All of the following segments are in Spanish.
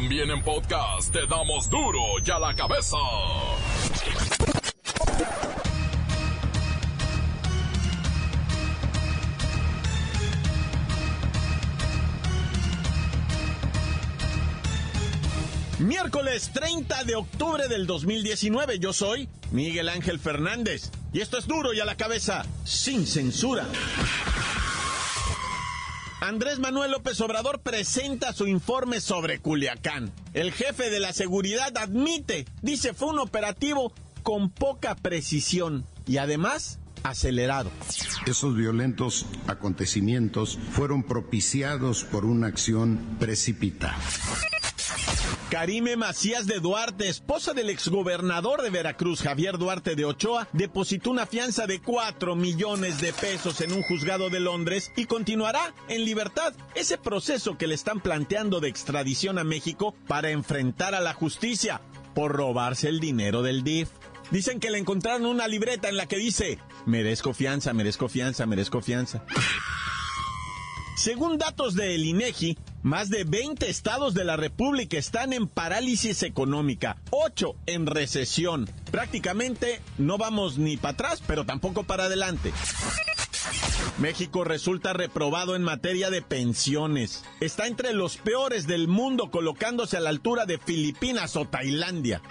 También en podcast te damos duro y a la cabeza. Miércoles 30 de octubre del 2019, yo soy Miguel Ángel Fernández y esto es duro y a la cabeza, sin censura. Andrés Manuel López Obrador presenta su informe sobre Culiacán. El jefe de la seguridad admite, dice fue un operativo con poca precisión y además acelerado. Esos violentos acontecimientos fueron propiciados por una acción precipitada. Karime Macías de Duarte, esposa del exgobernador de Veracruz, Javier Duarte de Ochoa, depositó una fianza de 4 millones de pesos en un juzgado de Londres y continuará en libertad ese proceso que le están planteando de extradición a México para enfrentar a la justicia por robarse el dinero del DIF. Dicen que le encontraron una libreta en la que dice, merezco fianza, merezco fianza, merezco fianza. Según datos del INEGI, más de 20 estados de la República están en parálisis económica, 8 en recesión. Prácticamente no vamos ni para atrás, pero tampoco para adelante. México resulta reprobado en materia de pensiones. Está entre los peores del mundo colocándose a la altura de Filipinas o Tailandia.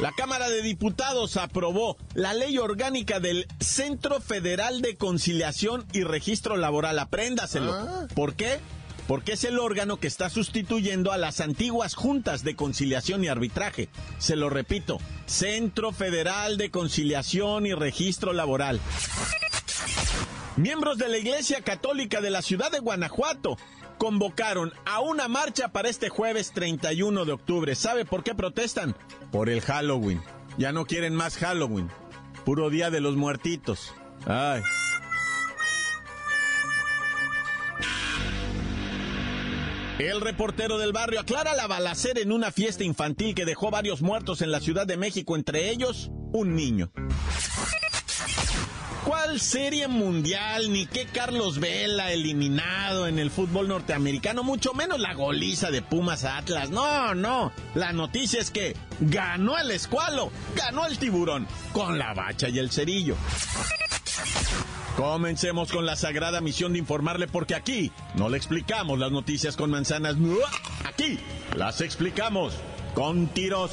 La Cámara de Diputados aprobó la ley orgánica del Centro Federal de Conciliación y Registro Laboral. Apréndaselo. Ah. ¿Por qué? Porque es el órgano que está sustituyendo a las antiguas juntas de conciliación y arbitraje. Se lo repito, Centro Federal de Conciliación y Registro Laboral. Miembros de la Iglesia Católica de la ciudad de Guanajuato convocaron a una marcha para este jueves 31 de octubre. ¿Sabe por qué protestan? Por el Halloween. Ya no quieren más Halloween. Puro día de los muertitos. Ay. El reportero del barrio aclara la balacera en una fiesta infantil que dejó varios muertos en la Ciudad de México, entre ellos un niño. ¿Cuál serie mundial? Ni qué Carlos Vela eliminado en el fútbol norteamericano, mucho menos la goliza de Pumas a Atlas. No, no. La noticia es que ganó el escualo, ganó el tiburón, con la bacha y el cerillo. Comencemos con la sagrada misión de informarle porque aquí no le explicamos las noticias con manzanas. Aquí las explicamos con tiros.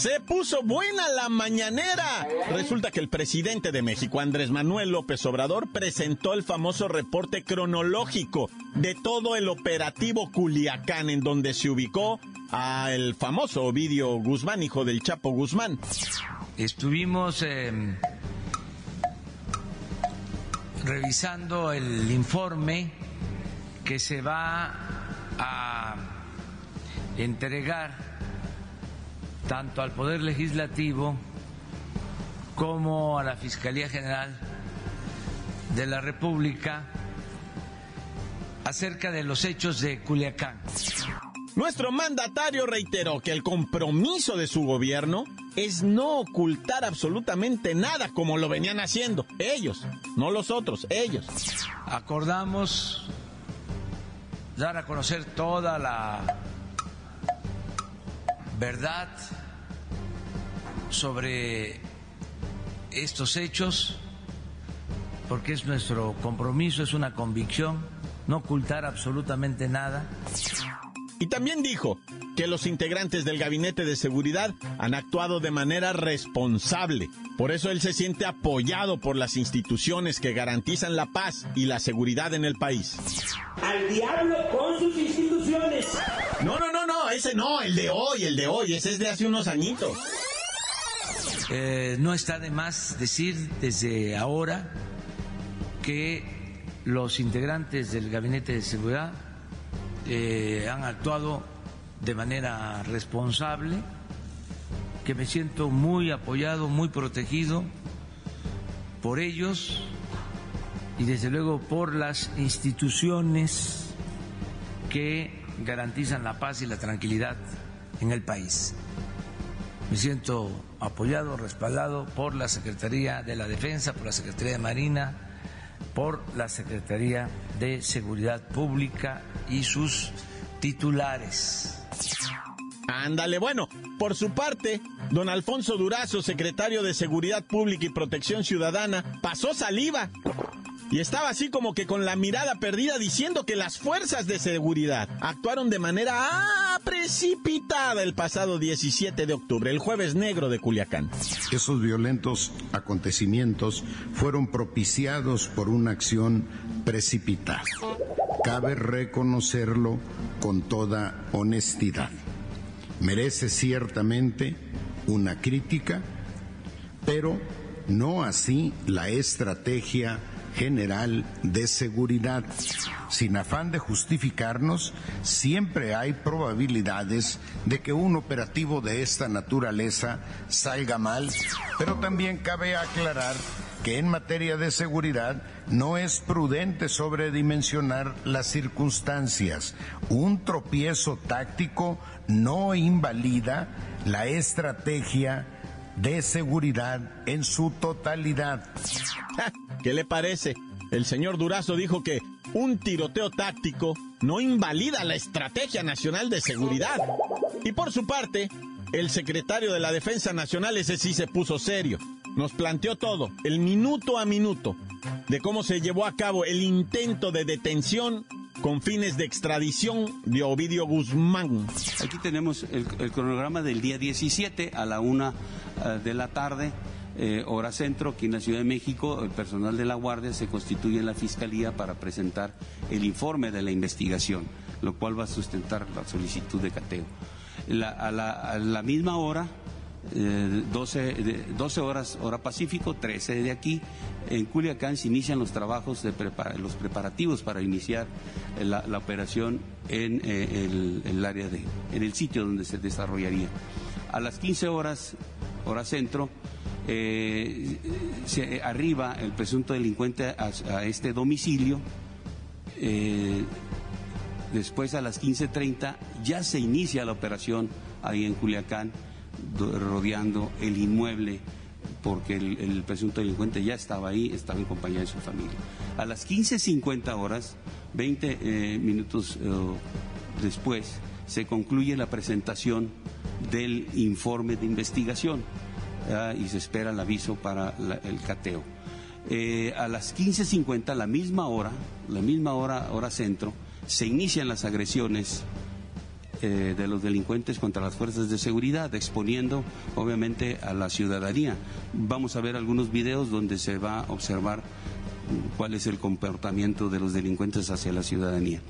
Se puso buena la mañanera. Resulta que el presidente de México, Andrés Manuel López Obrador, presentó el famoso reporte cronológico de todo el operativo Culiacán, en donde se ubicó a el famoso Ovidio Guzmán, hijo del Chapo Guzmán. Estuvimos eh, revisando el informe que se va a entregar tanto al Poder Legislativo como a la Fiscalía General de la República acerca de los hechos de Culiacán. Nuestro mandatario reiteró que el compromiso de su gobierno es no ocultar absolutamente nada como lo venían haciendo ellos, no los otros, ellos. Acordamos dar a conocer toda la verdad sobre estos hechos, porque es nuestro compromiso, es una convicción, no ocultar absolutamente nada. Y también dijo que los integrantes del gabinete de seguridad han actuado de manera responsable. Por eso él se siente apoyado por las instituciones que garantizan la paz y la seguridad en el país. Al diablo con sus instituciones. No, no, no, no, ese no, el de hoy, el de hoy, ese es de hace unos añitos. Eh, no está de más decir desde ahora que los integrantes del gabinete de seguridad eh, han actuado de manera responsable, que me siento muy apoyado, muy protegido por ellos y desde luego por las instituciones que garantizan la paz y la tranquilidad en el país. Me siento apoyado, respaldado por la Secretaría de la Defensa, por la Secretaría de Marina, por la Secretaría de Seguridad Pública y sus titulares. Ándale, bueno, por su parte, don Alfonso Durazo, secretario de Seguridad Pública y Protección Ciudadana, pasó saliva y estaba así como que con la mirada perdida diciendo que las fuerzas de seguridad actuaron de manera precipitada el pasado 17 de octubre, el jueves negro de Culiacán. Esos violentos acontecimientos fueron propiciados por una acción precipitada. Cabe reconocerlo con toda honestidad. Merece ciertamente una crítica, pero no así la estrategia general de seguridad. Sin afán de justificarnos, siempre hay probabilidades de que un operativo de esta naturaleza salga mal, pero también cabe aclarar que en materia de seguridad no es prudente sobredimensionar las circunstancias. Un tropiezo táctico no invalida la estrategia de seguridad en su totalidad. ¿Qué le parece? El señor Durazo dijo que un tiroteo táctico no invalida la Estrategia Nacional de Seguridad. Y por su parte, el secretario de la Defensa Nacional ese sí se puso serio. Nos planteó todo, el minuto a minuto, de cómo se llevó a cabo el intento de detención con fines de extradición de Ovidio Guzmán. Aquí tenemos el, cronograma del día 17 a la una eh, de la tarde. Eh, hora centro, aquí en la Ciudad de México, el personal de la Guardia se constituye en la Fiscalía para presentar el informe de la investigación, lo cual va a sustentar la solicitud de cateo. a, la, misma hora, 12, eh, 12, horas hora Pacífico, 13 de aquí. En Culiacán se inician los trabajos, de los preparativos para iniciar la, operación en eh, el, área de, en el sitio donde se desarrollaría. A las 15 horas, hora centro, eh, se arriba el presunto delincuente a, este domicilio. después a las 15.30 ya se inicia la operación ahí en Culiacán rodeando el inmueble porque el, presunto delincuente ya estaba ahí, estaba en compañía de su familia. A las 15.50 horas, 20 eh, minutos eh, después, se concluye la presentación del informe de investigación y se espera el aviso para el cateo. Eh, a las 15.50, la misma hora, la misma hora, hora centro, se inician las agresiones eh, de los delincuentes contra las fuerzas de seguridad, exponiendo obviamente a la ciudadanía. Vamos a ver algunos videos donde se va a observar cuál es el comportamiento de los delincuentes hacia la ciudadanía.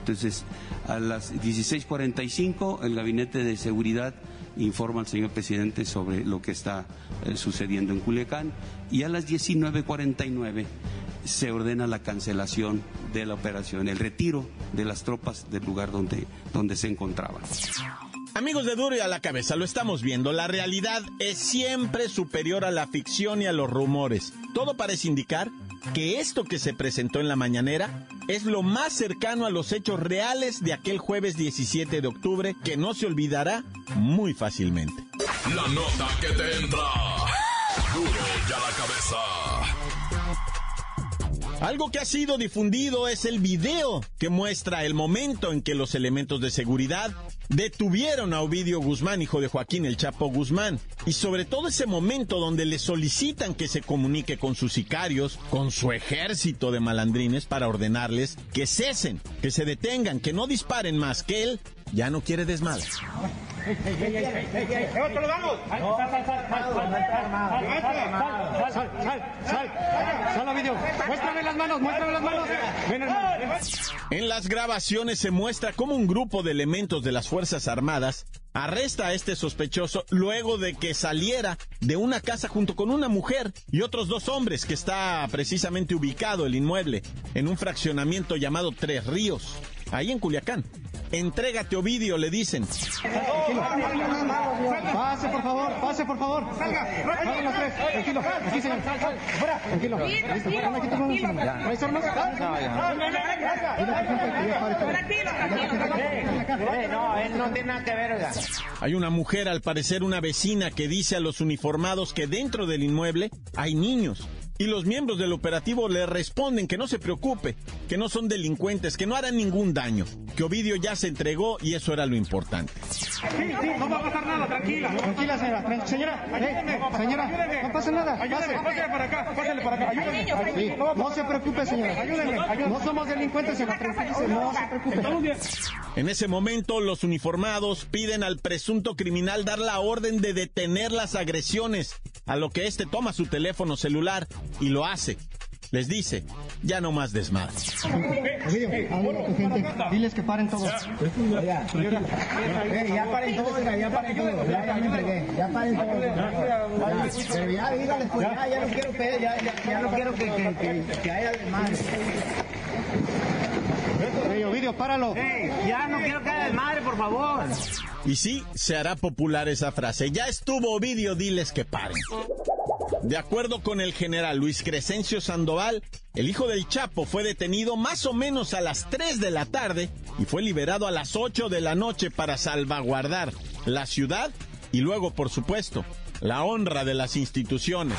Entonces, a las 16:45 el gabinete de seguridad informa al señor presidente sobre lo que está eh, sucediendo en Culiacán y a las 19:49 se ordena la cancelación de la operación, el retiro de las tropas del lugar donde, donde se encontraban. Amigos de Duro y a la cabeza, lo estamos viendo. La realidad es siempre superior a la ficción y a los rumores. Todo parece indicar que esto que se presentó en la mañanera es lo más cercano a los hechos reales de aquel jueves 17 de octubre que no se olvidará muy fácilmente. La nota que te entra. Duro y a la cabeza. Algo que ha sido difundido es el video que muestra el momento en que los elementos de seguridad detuvieron a Ovidio Guzmán, hijo de Joaquín el Chapo Guzmán, y sobre todo ese momento donde le solicitan que se comunique con sus sicarios, con su ejército de malandrines para ordenarles que cesen, que se detengan, que no disparen más, que él ya no quiere desmadre. En las grabaciones se muestra cómo un grupo de elementos de las Fuerzas Armadas arresta a este sospechoso luego de que saliera de una casa junto con una mujer y otros dos hombres que está precisamente ubicado el inmueble en un fraccionamiento llamado Tres Ríos, ahí en Culiacán. Entrégate, Ovidio, le dicen. Pase, por favor, pase, por favor. Salga. Tranquilo, aquí, señor. Fuera, tranquilo. Listo, aquí tenemos. ¿No hay armas? Tranquilo, tranquilo. No, él no tiene nada que ver, oiga. Hay una mujer, al parecer una vecina, que dice a los uniformados que dentro del inmueble hay niños. Y los miembros del operativo le responden que no se preocupe, que no son delincuentes, que no harán ningún daño, que Ovidio ya se entregó y eso era lo importante. Sí, sí, no va a pasar nada, tranquila. Tranquila, señora. Tran- Señora, eh, señora, no pasa nada. Pase. Pásale para acá, pásale para acá. Ayúdeme. Sí, no se preocupe, señora. Ayúdeme. No somos delincuentes, señora. No se preocupe. En ese momento, los uniformados piden al presunto criminal dar la orden de detener las agresiones, a lo que este toma su teléfono celular y lo hace. Les dice, ya no más desmadre. Ovidio, habla con tu gente. Diles que paren todos. Eh, ya paren todos, ya paren todos. Ya, ya me entregué. Ya paren todos. Ya, Pero ya, dígales, pues ya, ya no quiero que, ya, ya, ya no quiero que, que, que, que haya desmadre. Ey, Ovidio, páralo. Ey, ya no quiero que haya desmadre, por favor. Y sí, se hará popular esa frase. Ya estuvo Ovidio, diles que paren. De acuerdo con el general Luis Crescencio Sandoval, el hijo del Chapo fue detenido más o menos a las 3 de la tarde y fue liberado a las 8 de la noche para salvaguardar la ciudad y luego, por supuesto, la honra de las instituciones.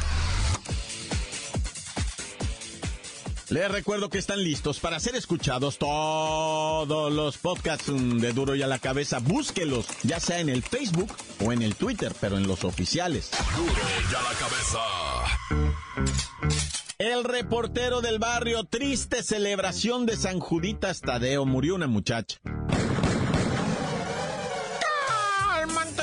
Les recuerdo que están listos para ser escuchados todos los podcasts mm, de Duro y a la Cabeza. Búsquelos, ya sea en el Facebook o en el Twitter, pero en los oficiales. Duro y a la cabeza. El reportero del barrio, triste celebración de San Juditas Tadeo, murió una muchacha.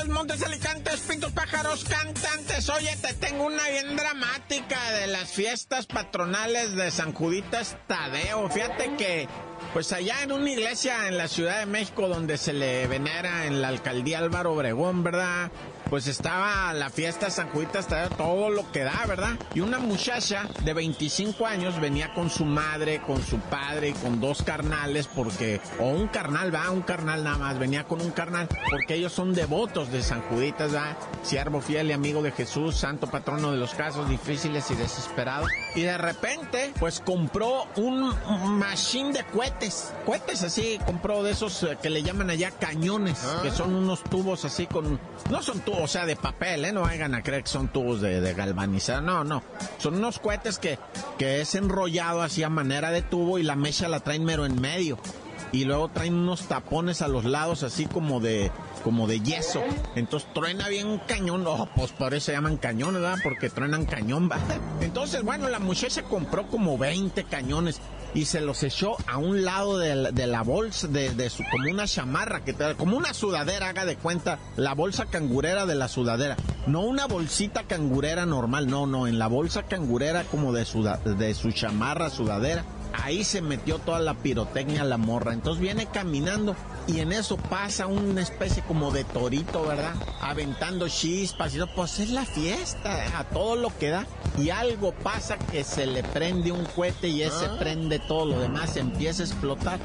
Montes, alicantes, pintos, pájaros, cantantes. Oye, te tengo una bien dramática de las fiestas patronales de San Juditas Tadeo. Fíjate que, pues allá en una iglesia en la Ciudad de México donde se le venera en la alcaldía Álvaro Obregón, ¿verdad? Pues estaba la fiesta San Juditas todo lo que da, ¿verdad? Y una muchacha de 25 años venía con su madre, con su padre y con dos carnales, porque, o un carnal, va, un carnal nada más, venía con un carnal, porque ellos son devotos de San Juditas, va, siervo fiel y amigo de Jesús, santo patrono de los casos difíciles y desesperados. Y de repente, pues compró un machine de cohetes, cohetes así, compró de esos eh, que le llaman allá cañones, que son unos tubos así con, no son tubos, o sea, de papel, ¿eh? No vayan a creer que son tubos de, de galvanizar, no, no. Son unos cohetes que, que es enrollado así a manera de tubo y la mecha la traen mero en medio. Y luego traen unos tapones a los lados así como de, como de yeso. Entonces truena bien cañón. Oh, pues por eso se llaman cañones, ¿verdad? Porque truenan cañón, ¿va? Entonces, bueno, la muchacha compró como 20 cañones y se los echó a un lado de la, bolsa, de, su, como una chamarra, que como una sudadera, haga de cuenta, la bolsa cangurera de la sudadera. No una bolsita cangurera normal, no, no, en la bolsa cangurera como de, suda- de su chamarra, sudadera. Ahí se metió toda la pirotecnia la morra. Entonces viene caminando y en eso pasa una especie como de torito, ¿verdad? Aventando chispas y todo. Pues es la fiesta, a todo lo que da. Y algo pasa que se le prende un cohete y ese prende todo lo demás, empieza a explotar.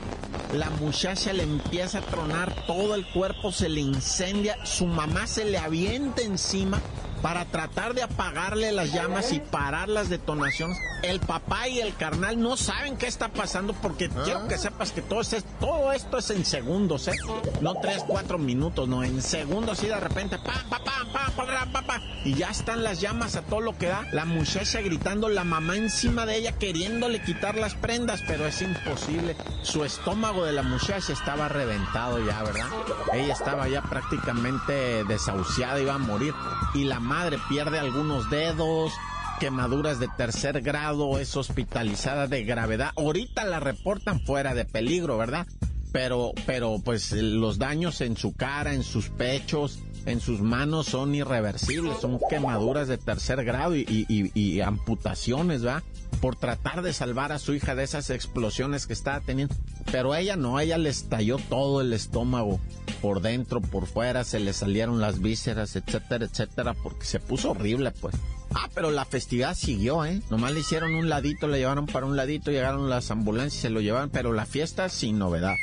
La muchacha le empieza a tronar todo el cuerpo, se le incendia, su mamá se le avienta encima para tratar de apagarle las llamas y parar las detonaciones. El papá y el carnal no saben qué está pasando porque ah. quiero que sepas que todo, es, todo esto es en segundos, ¿eh? No tres, cuatro minutos, no, en segundos y de repente, pam, pam, pam, pam, y ya están las llamas a todo lo que da. La muchacha gritando, la mamá encima de ella queriéndole quitar las prendas, pero es imposible. Su estómago de la muchacha estaba reventado ya, ¿verdad? Ella estaba ya prácticamente desahuciada, iba a morir. Y la madre pierde algunos dedos, quemaduras de tercer grado, es hospitalizada de gravedad. Ahorita la reportan fuera de peligro, ¿verdad? Pero, pero pues los daños en su cara, en sus pechos, en sus manos son irreversibles, son quemaduras de tercer grado y, y- y- amputaciones, ¿va? Por tratar de salvar a su hija de esas explosiones que estaba teniendo. Pero ella no, a ella le estalló todo el estómago, por dentro, por fuera, se le salieron las vísceras, etcétera, etcétera, porque se puso horrible, pues. Ah, pero la festividad siguió, ¿eh? Nomás le hicieron un ladito, le llevaron para un ladito, llegaron las ambulancias, se lo llevaron, pero la fiesta sin novedad.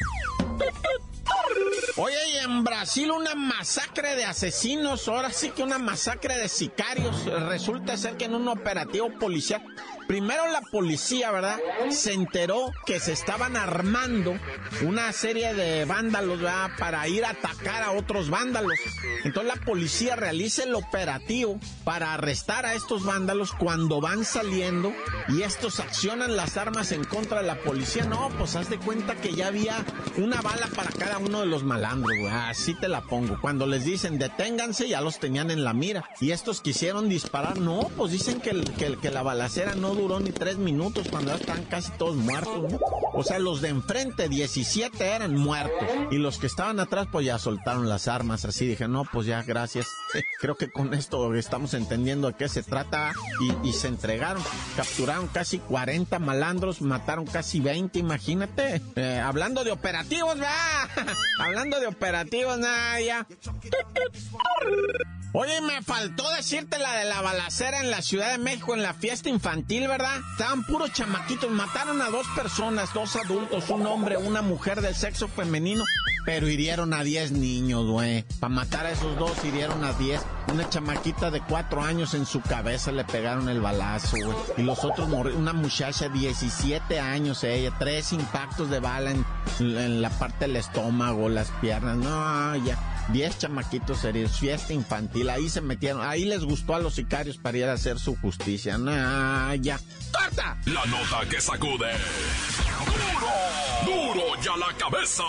Oye, y en Brasil una masacre de asesinos, ahora sí que una masacre de sicarios. Resulta ser que en un operativo policial Primero la policía, ¿verdad? Se enteró que se estaban armando una serie de vándalos, ¿verdad? Para ir a atacar a otros vándalos. Entonces la policía realiza el operativo para arrestar a estos vándalos cuando van saliendo y estos accionan las armas en contra de la policía. No, pues haz de cuenta que ya había una bala para cada uno de los malandros, güey. Así te la pongo. Cuando les dicen deténganse, ya los tenían en la mira. Y estos quisieron disparar. No, pues dicen que, que, que la balacera no duró ni tres minutos cuando ya están casi todos muertos, ¿no? O sea, los de enfrente, 17 eran muertos. Y los que estaban atrás, pues ya soltaron las armas. Así dije, no, pues ya, gracias. Creo que con esto estamos entendiendo de qué se trata. Y, se entregaron. Capturaron casi 40 malandros, mataron casi 20, imagínate. Eh, hablando de operativos, ¿verdad? hablando de operativos, nada, ya. Oye, me faltó decirte la de la balacera en la Ciudad de México en la fiesta infantil, ¿verdad? Estaban puros chamaquitos, mataron a dos personas, dos adultos, un hombre, una mujer del sexo femenino, pero hirieron a diez niños, güey. Para matar a esos dos hirieron a diez. Una chamaquita de cuatro años en su cabeza le pegaron el balazo, güey. Y los otros una muchacha de 17 años ella, tres impactos de bala en la parte del estómago, las piernas. No, ya. 10 chamaquitos heridos, fiesta infantil, ahí se metieron, ahí les gustó a los sicarios para ir a hacer su justicia. Nah, ya. ¡Corta! La nota que sacude. ¡Duro! ¡Duro ya la cabeza!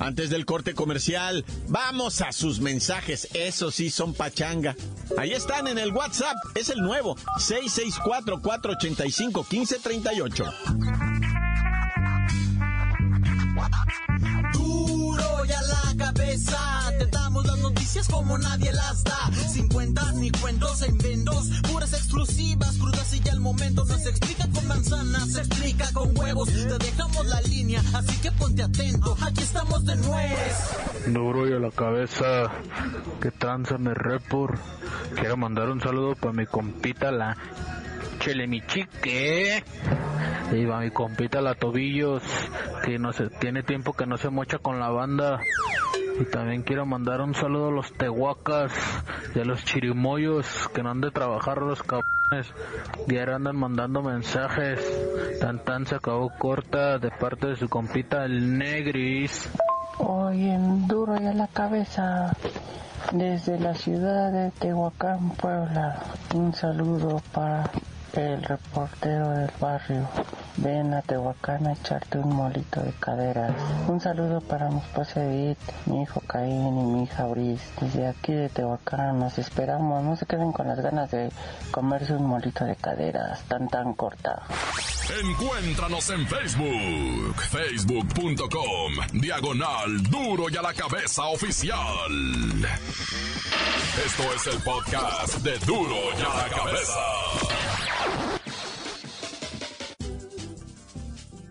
Antes del corte comercial, vamos a sus mensajes. Esos sí son pachanga. Ahí están en el WhatsApp. Es el nuevo 664-485-1538. Como nadie las da. Sin cuentas ni cuentos en vendos. Puras exclusivas, crudas y ya el momento. No se explica con manzanas, se explica con huevos. Te dejamos la línea, así que ponte atento. Aquí estamos de nuez. Duro y a la cabeza. Que tranza me repor. Quiero mandar un saludo para mi compita la Chelemichique. Y va mi compita la Tobillos, que no se, tiene tiempo que no se mocha con la banda. Y también quiero mandar un saludo a los tehuacas y a los chirimoyos que no han de trabajar los cabrones. Y ahora andan mandando mensajes. Tan tan se acabó corta de parte de su compita el Negris. Hoy en duro y a la cabeza. Desde la ciudad de Tehuacán, Puebla. Un saludo para el reportero del barrio. Ven a Tehuacán a echarte un molito de caderas. Un saludo para mi esposa Edith, mi hijo Caín y mi hija Brice. Desde aquí de Tehuacán nos esperamos. No se queden con las ganas de comerse un molito de caderas tan tan corta. Encuéntranos en Facebook, facebook.com, diagonal duro y a la cabeza oficial. Esto es el podcast de duro y a la cabeza.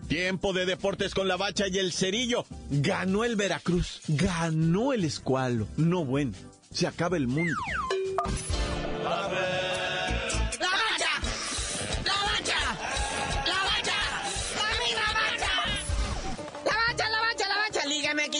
Tiempo de deportes con la bacha y el cerillo. Ganó el Veracruz. Ganó el escualo. No bueno. Se acaba el mundo.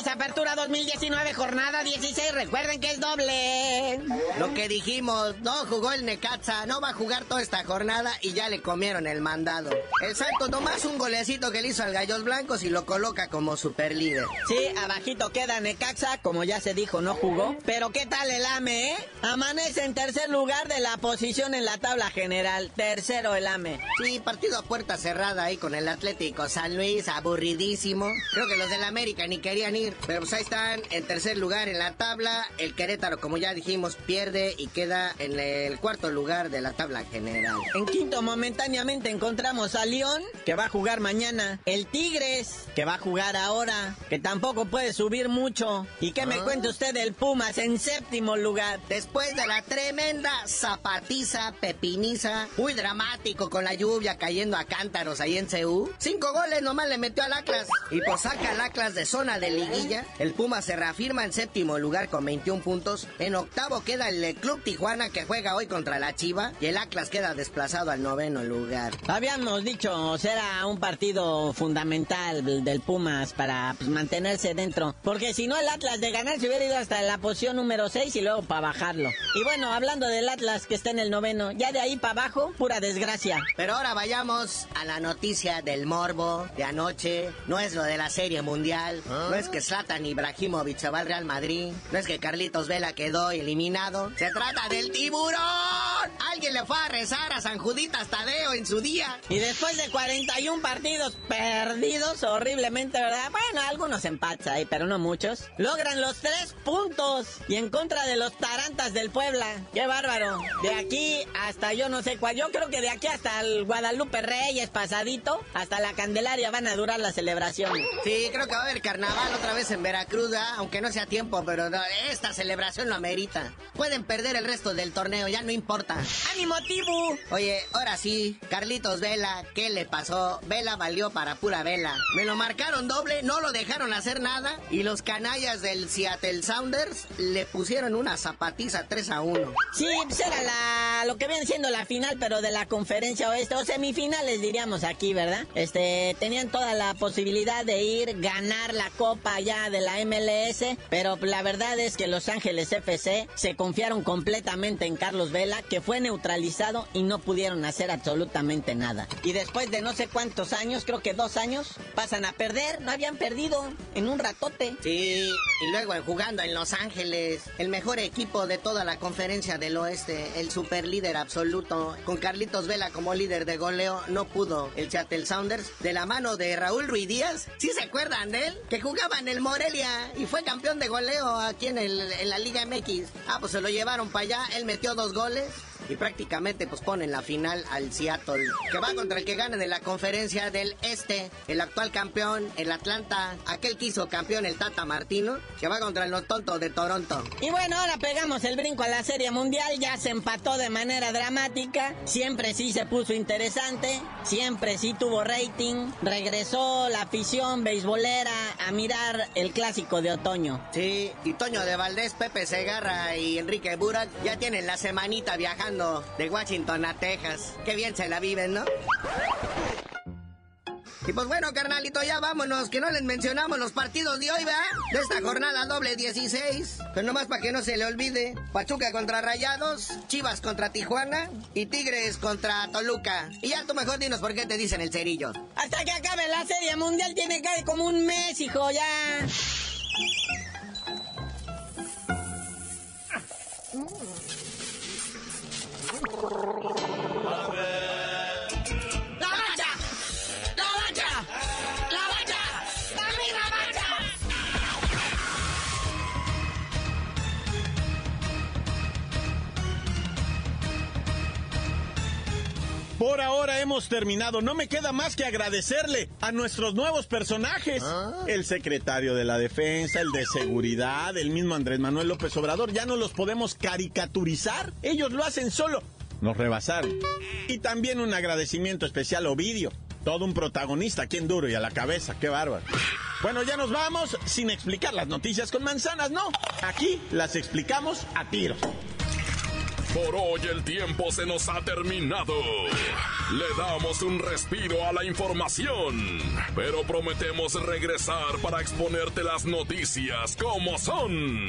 Apertura 2019, jornada 16. Recuerden que es doble. Lo que dijimos, no jugó el Necaxa, no va a jugar toda esta jornada y ya le comieron el mandado. El Santos nomás un golecito que le hizo al Gallos Blancos y lo coloca como super líder. Sí, abajito queda Necaxa, como ya se dijo, no jugó. Pero ¿qué tal el AME, eh? Amanece en tercer lugar de la posición en la tabla general. Tercero el AME. Sí, partido a puerta cerrada ahí con el Atlético San Luis, aburridísimo. Creo que los del América ni querían ir. Pero pues ahí están en tercer lugar en la tabla. El Querétaro, como ya dijimos, pierde y queda en el cuarto lugar de la tabla general. En quinto, momentáneamente encontramos a León, que va a jugar mañana. El Tigres, que va a jugar ahora, que tampoco puede subir mucho. ¿Y qué me Ah. cuenta usted del Pumas en séptimo lugar? Después de la tremenda zapatiza, pepiniza, muy dramático con la lluvia cayendo a cántaros ahí en CU, cinco goles nomás le metió al Atlas. Y pues saca al Atlas de zona de liguilla. El Puma se reafirma en séptimo lugar con 21 puntos. En octavo queda el Club Tijuana que juega hoy contra la Chiva. Y el Atlas queda desplazado al noveno lugar. Habíamos dicho, será un partido fundamental del del Pumas para pues, mantenerse dentro. Porque si no, el Atlas de ganar se hubiera ido hasta la posición número 6 y luego para bajarlo. Y bueno, hablando del Atlas que está en el noveno, ya de ahí para abajo, pura desgracia. Pero ahora vayamos a la noticia del morbo de anoche. No es lo de la Serie Mundial. No es que Zlatan Ibrahimovic va al Real Madrid. No es que Carlitos Vela quedó eliminado. Se trata del tiburón. Alguien le fue a rezar a San Juditas Tadeo en su día. Y después de 41 partidos perdidos horriblemente, ¿verdad? Bueno, algunos empates ahí, pero no muchos. Logran los tres puntos y en contra de los Tarantas del Puebla. ¡Qué bárbaro! De aquí hasta yo no sé cuál. Yo creo que de aquí hasta el Guadalupe Reyes pasadito, hasta la Candelaria van a durar las celebraciones. Sí, creo que va a haber carnaval otra vez en Veracruz, aunque no sea tiempo, pero no, esta celebración lo amerita. Pueden perder el resto del torneo, ya no importa. ¡Ánimo, Tibu! Oye, ahora sí, Carlitos Vela, ¿qué le pasó? Vela valió para pura vela. Me lo marcaron doble, no lo dejaron hacer nada y los canallas del Seattle Sounders le pusieron una zapatiza 3 a 1. Sí, pues era la, lo que viene siendo la final, pero de la conferencia oeste, o semifinales diríamos aquí, ¿verdad? Este, tenían toda la posibilidad de ir, ganar la copa ya de la MLS, pero la verdad es que Los Ángeles FC se confiaron completamente en Carlos Vela, que fue neutralizado y no pudieron hacer absolutamente nada. Y después de no sé cuántos años, creo que dos años, pasan a perder, no habían perdido en un ratote. Sí, y luego jugando en Los Ángeles, el mejor equipo de toda la conferencia del oeste, el super líder absoluto, con Carlitos Vela como líder de goleo, no pudo el Seattle Sounders de la mano de Raúl Ruiz Díaz. ¿Sí se acuerdan de él? Que jugaba en el Morelia y fue campeón de goleo aquí en, en la Liga MX. Ah, pues se lo llevaron para allá, él metió dos goles. Y prácticamente pues ponen la final al Seattle, que va contra el que gane de la conferencia del Este, el actual campeón, el Atlanta, aquel que hizo campeón el Tata Martino, que va contra los tontos de Toronto. Y bueno, ahora pegamos el brinco a la Serie Mundial, ya se empató de manera dramática, siempre sí se puso interesante, siempre sí tuvo rating, regresó la afición beisbolera a mirar el clásico de otoño. Sí, y Toño de Valdés, Pepe Segarra y Enrique Burak ya tienen la semanita viajando de Washington a Texas. Qué bien se la viven, ¿no? Y pues bueno, carnalito, ya vámonos, que no les mencionamos los partidos de hoy, ¿verdad? De esta jornada doble 16. Pues nomás para que no se le olvide. Pachuca contra Rayados, Chivas contra Tijuana y Tigres contra Toluca. Y ya tú mejor dinos por qué te dicen el cerillo. Hasta que acabe la Serie Mundial tiene que haber como un mes, hijo, ya. Por ahora hemos terminado. No me queda más que agradecerle a nuestros nuevos personajes. El secretario de la Defensa, el de Seguridad, el mismo Andrés Manuel López Obrador. Ya no los podemos caricaturizar. Ellos lo hacen solo. Nos rebasaron. Y también un agradecimiento especial a Ovidio. Todo un protagonista aquí en Duro y a la cabeza. Qué bárbaro. Bueno, ya nos vamos sin explicar las noticias con manzanas, no. Aquí las explicamos a tiro. Por hoy el tiempo se nos ha terminado. Le damos un respiro a la información, pero prometemos regresar para exponerte las noticias como son.